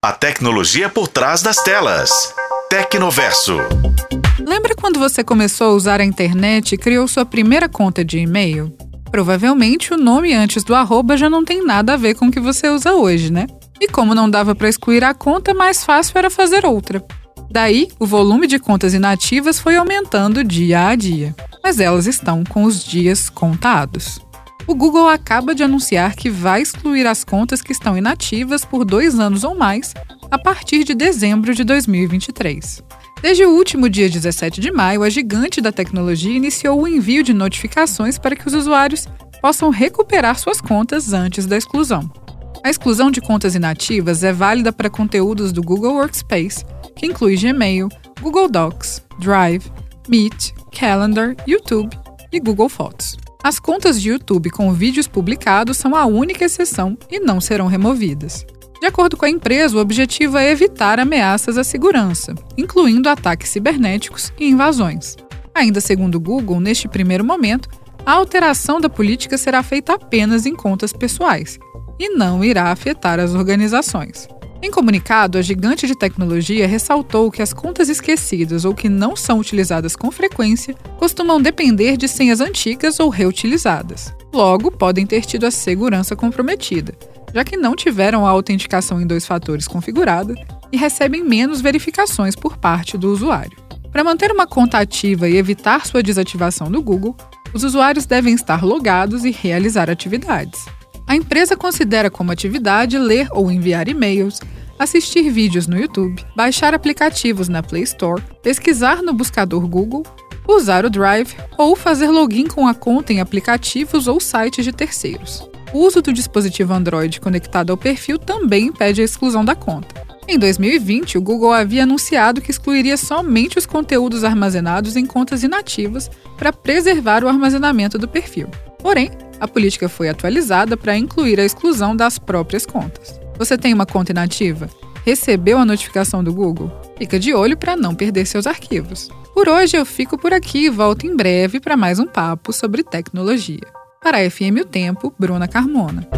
A tecnologia por trás das telas. Tecnoverso. Lembra quando você começou a usar a internet e criou sua primeira conta de e-mail? Provavelmente o nome antes do arroba já não tem nada a ver com o que você usa hoje, né? E como não dava para excluir a conta, mais fácil era fazer outra. Daí, o volume de contas inativas foi aumentando dia a dia, mas elas estão com os dias contados. O Google acaba de anunciar que vai excluir as contas que estão inativas por dois anos ou mais a partir de dezembro de 2023. Desde o último dia 17 de maio, a gigante da tecnologia iniciou o envio de notificações para que os usuários possam recuperar suas contas antes da exclusão. A exclusão de contas inativas é válida para conteúdos do Google Workspace, que inclui Gmail, Google Docs, Drive, Meet, Calendar, YouTube e Google Fotos. As contas de YouTube com vídeos publicados são a única exceção e não serão removidas. De acordo com a empresa, o objetivo é evitar ameaças à segurança, incluindo ataques cibernéticos e invasões. Ainda segundo o Google, neste primeiro momento, a alteração da política será feita apenas em contas pessoais e não irá afetar as organizações. Em comunicado, a gigante de tecnologia ressaltou que as contas esquecidas ou que não são utilizadas com frequência costumam depender de senhas antigas ou reutilizadas. Logo, podem ter tido a segurança comprometida, já que não tiveram a autenticação em dois fatores configurada e recebem menos verificações por parte do usuário. Para manter uma conta ativa e evitar sua desativação do Google, os usuários devem estar logados e realizar atividades. A empresa considera como atividade ler ou enviar e-mails, assistir vídeos no YouTube, baixar aplicativos na Play Store, pesquisar no buscador Google, usar o Drive ou fazer login com a conta em aplicativos ou sites de terceiros. O uso do dispositivo Android conectado ao perfil também impede a exclusão da conta. Em 2020, o Google havia anunciado que excluiria somente os conteúdos armazenados em contas inativas para preservar o armazenamento do perfil. Porém, a política foi atualizada para incluir a exclusão das próprias contas. Você tem uma conta inativa? Recebeu a notificação do Google? Fica de olho para não perder seus arquivos. Por hoje eu fico por aqui e volto em breve para mais um papo sobre tecnologia. Para a FM O Tempo, Bruna Carmona.